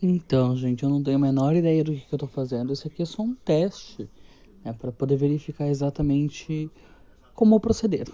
Então, gente, eu não tenho a menor ideia do que, que eu tô fazendo. Isso aqui é só um teste, né, para poder verificar exatamente como proceder.